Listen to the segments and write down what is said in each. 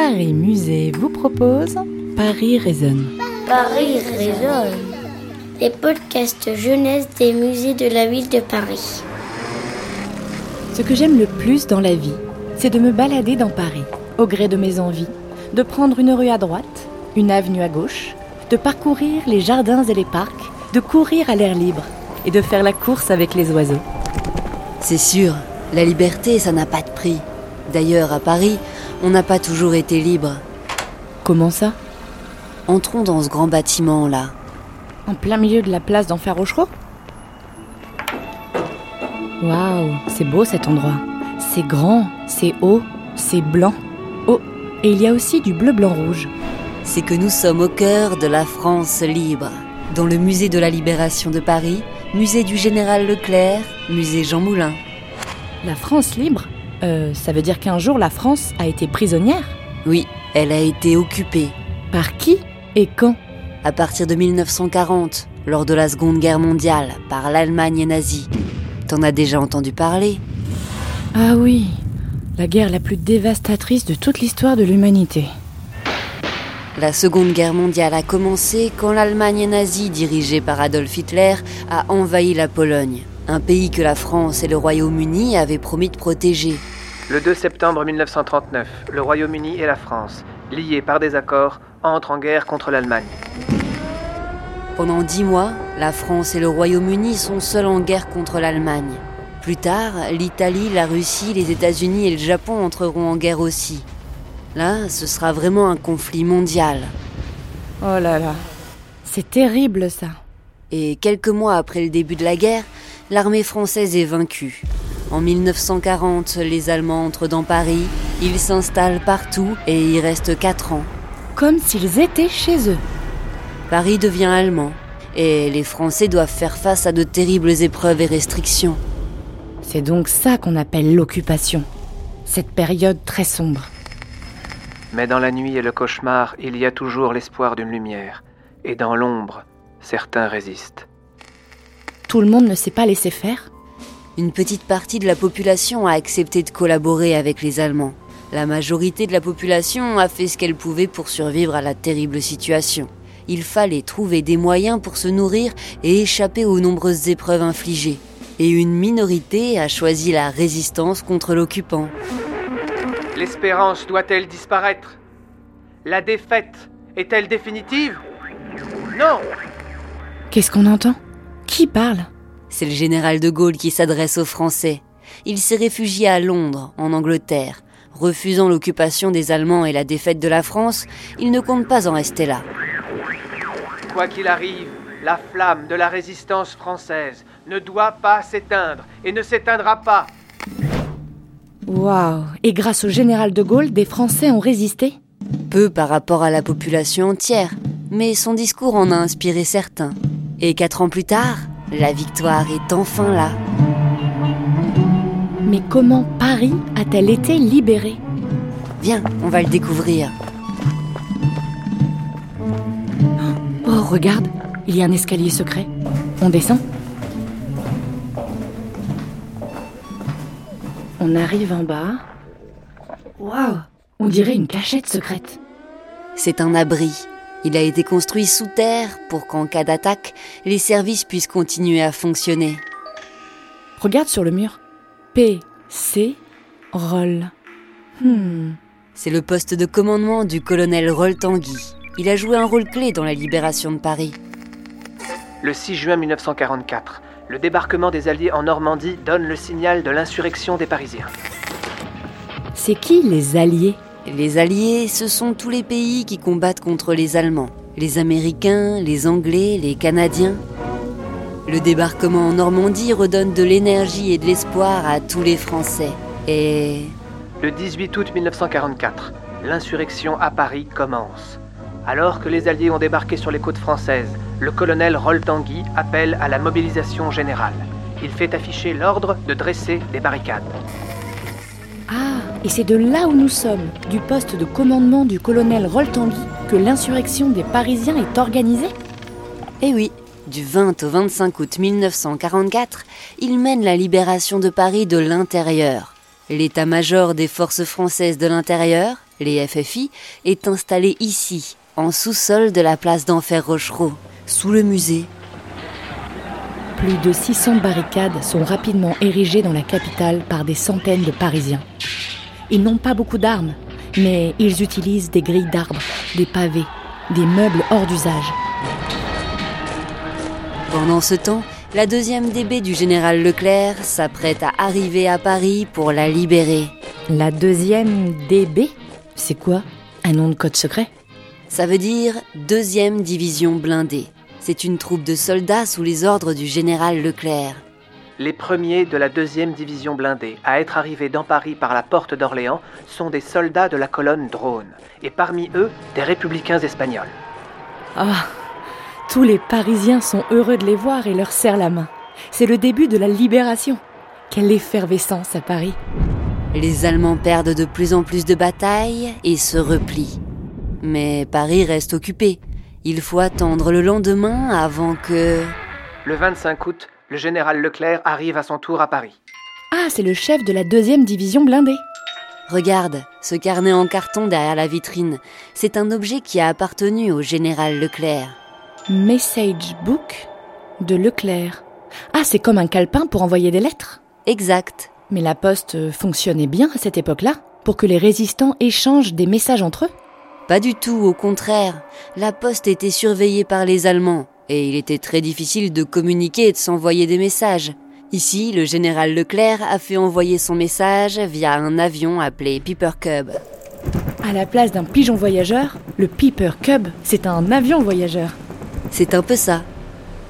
Paris Musée vous propose Paris résonne. Paris résonne. Les podcasts jeunesse des musées de la ville de Paris. Ce que j'aime le plus dans la vie, c'est de me balader dans Paris, au gré de mes envies, de prendre une rue à droite, une avenue à gauche, de parcourir les jardins et les parcs, de courir à l'air libre et de faire la course avec les oiseaux. C'est sûr, la liberté, ça n'a pas de prix. D'ailleurs, à Paris, on n'a pas toujours été libre. Comment ça? Entrons dans ce grand bâtiment là. En plein milieu de la place d'Enfer Rochereau? Waouh, c'est beau cet endroit. C'est grand, c'est haut, c'est blanc. Oh, et il y a aussi du bleu blanc rouge. C'est que nous sommes au cœur de la France libre. Dans le musée de la Libération de Paris, musée du Général Leclerc, musée Jean Moulin. La France libre? Euh, Ça veut dire qu'un jour la France a été prisonnière Oui, elle a été occupée. Par qui et quand À partir de 1940, lors de la Seconde Guerre mondiale, par l'Allemagne nazie. T'en as déjà entendu parler Ah oui, la guerre la plus dévastatrice de toute l'histoire de l'humanité. La Seconde Guerre mondiale a commencé quand l'Allemagne nazie, dirigée par Adolf Hitler, a envahi la Pologne, un pays que la France et le Royaume-Uni avaient promis de protéger. Le 2 septembre 1939, le Royaume-Uni et la France, liés par des accords, entrent en guerre contre l'Allemagne. Pendant dix mois, la France et le Royaume-Uni sont seuls en guerre contre l'Allemagne. Plus tard, l'Italie, la Russie, les États-Unis et le Japon entreront en guerre aussi. Là, ce sera vraiment un conflit mondial. Oh là là, c'est terrible ça. Et quelques mois après le début de la guerre, l'armée française est vaincue. En 1940, les Allemands entrent dans Paris, ils s'installent partout et y restent quatre ans. Comme s'ils étaient chez eux. Paris devient allemand et les Français doivent faire face à de terribles épreuves et restrictions. C'est donc ça qu'on appelle l'occupation. Cette période très sombre. Mais dans la nuit et le cauchemar, il y a toujours l'espoir d'une lumière. Et dans l'ombre, certains résistent. Tout le monde ne s'est pas laissé faire Une petite partie de la population a accepté de collaborer avec les Allemands. La majorité de la population a fait ce qu'elle pouvait pour survivre à la terrible situation. Il fallait trouver des moyens pour se nourrir et échapper aux nombreuses épreuves infligées. Et une minorité a choisi la résistance contre l'occupant. L'espérance doit-elle disparaître? La défaite est-elle définitive? Non Qu'est-ce qu'on entend? Qui parle? C'est le général de Gaulle qui s'adresse aux Français. Il s'est réfugié à Londres, en Angleterre. Refusant l'occupation des Allemands et la défaite de la France, il ne compte pas en rester là. Quoi qu'il arrive, la flamme de la résistance française ne doit pas s'éteindre et ne s'éteindra pas. Waouh Et grâce au général de Gaulle, des Français ont résisté? Peu par rapport à la population entière, mais son discours en a inspiré certains. Et quatre ans plus tard, la victoire est enfin là. Mais comment Paris a-t-elle été libérée? Viens, on va le découvrir. Oh, regarde, il y a un escalier secret. On descend On arrive en bas. Waouh On dirait une cachette secrète. C'est un abri. Il a été construit sous terre pour qu'en cas d'attaque, les services puissent continuer à fonctionner. Regarde sur le mur. P, C, Roll. Hmm. C'est le poste de commandement du colonel Roll Tanguy. Il a joué un rôle clé dans la libération de Paris. Le 6 juin 1944, le débarquement des Alliés en Normandie donne le signal de l'insurrection des Parisiens. C'est qui les Alliés? Les Alliés, ce sont tous les pays qui combattent contre les Allemands. Les Américains, les Anglais, les Canadiens. Le débarquement en Normandie redonne de l'énergie et de l'espoir à tous les Français. Et... Le 18 août 1944, l'insurrection à Paris commence. Alors que les Alliés ont débarqué sur les côtes françaises, le colonel Roll Tanguy appelle à la mobilisation générale. Il fait afficher l'ordre de dresser des barricades. Et c'est de là où nous sommes, du poste de commandement du colonel Roll Tanguy, que l'insurrection des Parisiens est organisée Eh oui, du 20 au 25 août 1944, il mène la libération de Paris de l'intérieur. L'état-major des forces françaises de l'intérieur, les FFI, est installé ici, en sous-sol de la place d'Enfer Rochereau, sous le musée. Plus de 600 barricades sont rapidement érigées dans la capitale par des centaines de Parisiens. Ils n'ont pas beaucoup d'armes, mais ils utilisent des grilles d'arbres, des pavés, des meubles hors d'usage. Pendant ce temps, la deuxième DB du général Leclerc s'apprête à arriver à Paris pour la libérer. La deuxième DB C'est quoi? Un nom de code secret? Ça veut dire deuxième division blindée. C'est une troupe de soldats sous les ordres du général Leclerc. Les premiers de la deuxième division blindée à être arrivés dans Paris par la porte d'Orléans sont des soldats de la colonne Drone, et parmi eux, des républicains espagnols. Ah Tous les Parisiens sont heureux de les voir et leur serrent la main. C'est le début de la libération. Quelle effervescence à Paris. Les Allemands perdent de plus en plus de batailles et se replient. Mais Paris reste occupé. Il faut attendre le lendemain avant que... Le 25 août, le général Leclerc arrive à son tour à Paris. Ah, c'est le chef de la deuxième division blindée. Regarde, ce carnet en carton derrière la vitrine. C'est un objet qui a appartenu au général Leclerc. Message Book de Leclerc. Ah, c'est comme un calepin pour envoyer des lettres. Exact. Mais la poste fonctionnait bien à cette époque-là pour que les résistants échangent des messages entre eux Pas du tout, au contraire. La poste était surveillée par les Allemands et il était très difficile de communiquer et de s'envoyer des messages. Ici, le général Leclerc a fait envoyer son message via un avion appelé Piper Cub. À la place d'un pigeon voyageur, le Piper Cub, c'est un avion voyageur. C'est un peu ça.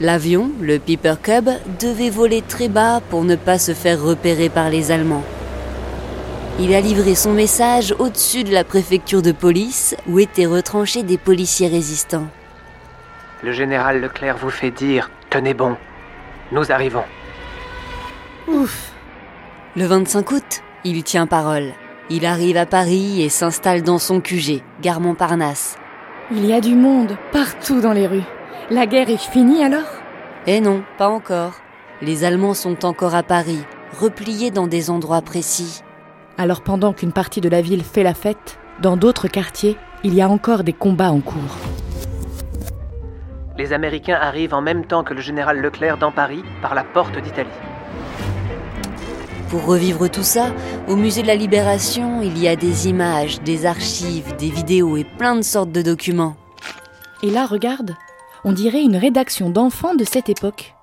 L'avion, le Piper Cub, devait voler très bas pour ne pas se faire repérer par les Allemands. Il a livré son message au-dessus de la préfecture de police où étaient retranchés des policiers résistants. Le général Leclerc vous fait dire Tenez bon, nous arrivons. Ouf Le 25 août, il tient parole. Il arrive à Paris et s'installe dans son QG, gare Montparnasse. Il y a du monde partout dans les rues. La guerre est finie alors? Eh non, pas encore. Les Allemands sont encore à Paris, repliés dans des endroits précis. Alors pendant qu'une partie de la ville fait la fête, dans d'autres quartiers, il y a encore des combats en cours. Les Américains arrivent en même temps que le général Leclerc dans Paris par la porte d'Italie. Pour revivre tout ça, au musée de la Libération, il y a des images, des archives, des vidéos et plein de sortes de documents. Et là, regarde, on dirait une rédaction d'enfants de cette époque.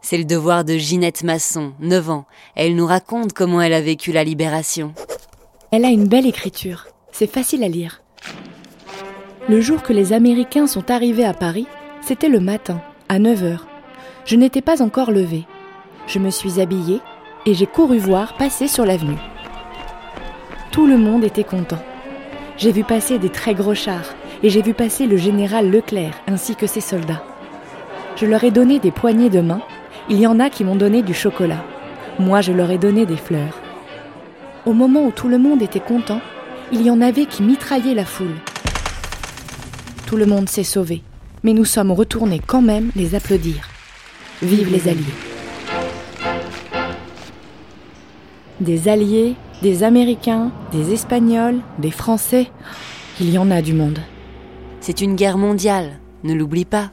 C'est le devoir de Ginette Masson, 9 ans. Elle nous raconte comment elle a vécu la libération. Elle a une belle écriture, c'est facile à lire. Le jour que les Américains sont arrivés à Paris, c'était le matin, à 9 heures. Je n'étais pas encore levée. Je me suis habillée et j'ai couru voir passer sur l'avenue. Tout le monde était content. J'ai vu passer des très gros chars et j'ai vu passer le général Leclerc ainsi que ses soldats. Je leur ai donné des poignées de main. Il y en a qui m'ont donné du chocolat. Moi, je leur ai donné des fleurs. Au moment où tout le monde était content, il y en avait qui mitraillaient la foule. Tout le monde s'est sauvé, mais nous sommes retournés quand même les applaudir. Vive les Alliés. Des Alliés, des Américains, des Espagnols, des Français, il y en a du monde. C'est une guerre mondiale, ne l'oublie pas.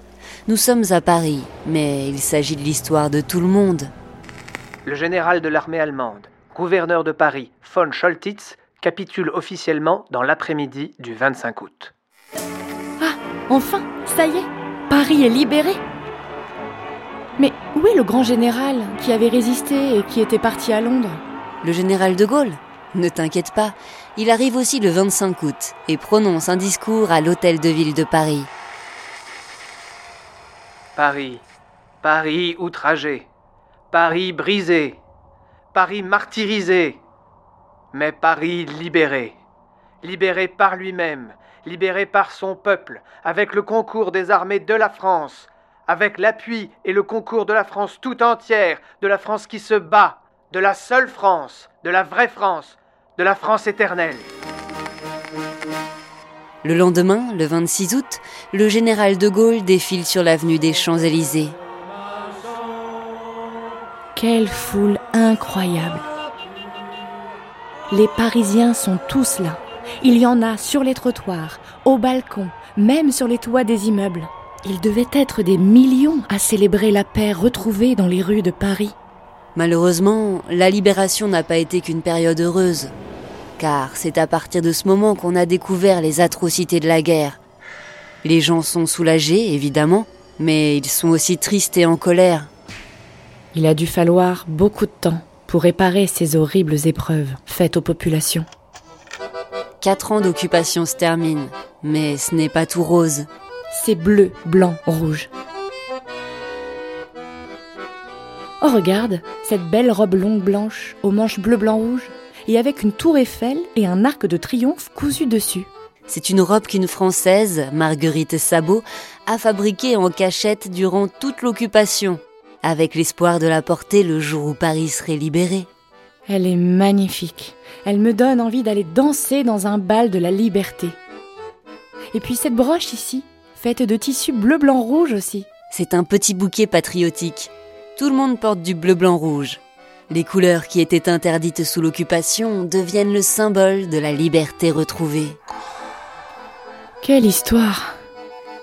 Nous sommes à Paris, mais il s'agit de l'histoire de tout le monde. Le général de l'armée allemande, gouverneur de Paris, von Scholtitz, capitule officiellement dans l'après-midi du 25 août. Enfin, ça y est, Paris est libéré. Mais où est le grand général qui avait résisté et qui était parti à Londres Le général de Gaulle Ne t'inquiète pas, il arrive aussi le 25 août et prononce un discours à l'hôtel de ville de Paris. Paris, Paris outragé, Paris brisé, Paris martyrisé, mais Paris libéré, libéré par lui-même, libéré par son peuple, avec le concours des armées de la France, avec l'appui et le concours de la France tout entière, de la France qui se bat, de la seule France, de la vraie France, de la France éternelle. Le lendemain, le 26 août, le général de Gaulle défile sur l'avenue des Champs-Élysées. Quelle foule incroyable Les Parisiens sont tous là. Il y en a sur les trottoirs, au balcon, même sur les toits des immeubles. Il devait être des millions à célébrer la paix retrouvée dans les rues de Paris. Malheureusement, la libération n'a pas été qu'une période heureuse. Car c'est à partir de ce moment qu'on a découvert les atrocités de la guerre. Les gens sont soulagés, évidemment, mais ils sont aussi tristes et en colère. Il a dû falloir beaucoup de temps pour réparer ces horribles épreuves faites aux populations. Quatre ans d'occupation se terminent, mais ce n'est pas tout rose. C'est bleu, blanc, rouge. Oh regarde, cette belle robe longue blanche, aux manches bleu, blanc, rouge, et avec une tour Eiffel et un arc de triomphe cousu dessus. C'est une robe qu'une Française, Marguerite Sabot, a fabriquée en cachette durant toute l'occupation, avec l'espoir de la porter le jour où Paris serait libéré. Elle est magnifique. Elle me donne envie d'aller danser dans un bal de la liberté. Et puis cette broche ici, faite de tissu bleu, blanc, rouge aussi. C'est un petit bouquet patriotique. Tout le monde porte du bleu, blanc, rouge. Les couleurs qui étaient interdites sous l'occupation deviennent le symbole de la liberté retrouvée. Quelle histoire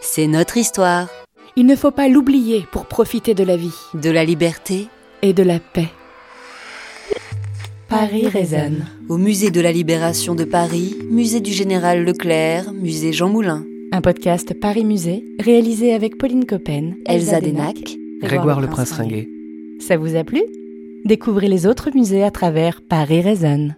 C'est notre histoire. Il ne faut pas l'oublier pour profiter de la vie. De la liberté et de la paix. Paris résonne. Au musée de la Libération de Paris, musée du Général Leclerc, musée Jean Moulin. Un podcast Paris Musée, réalisé avec Pauline Coppen, Elsa Denac, Grégoire le Prince Ringuet. Ça vous a plu? Découvrez les autres musées à travers Paris résonne.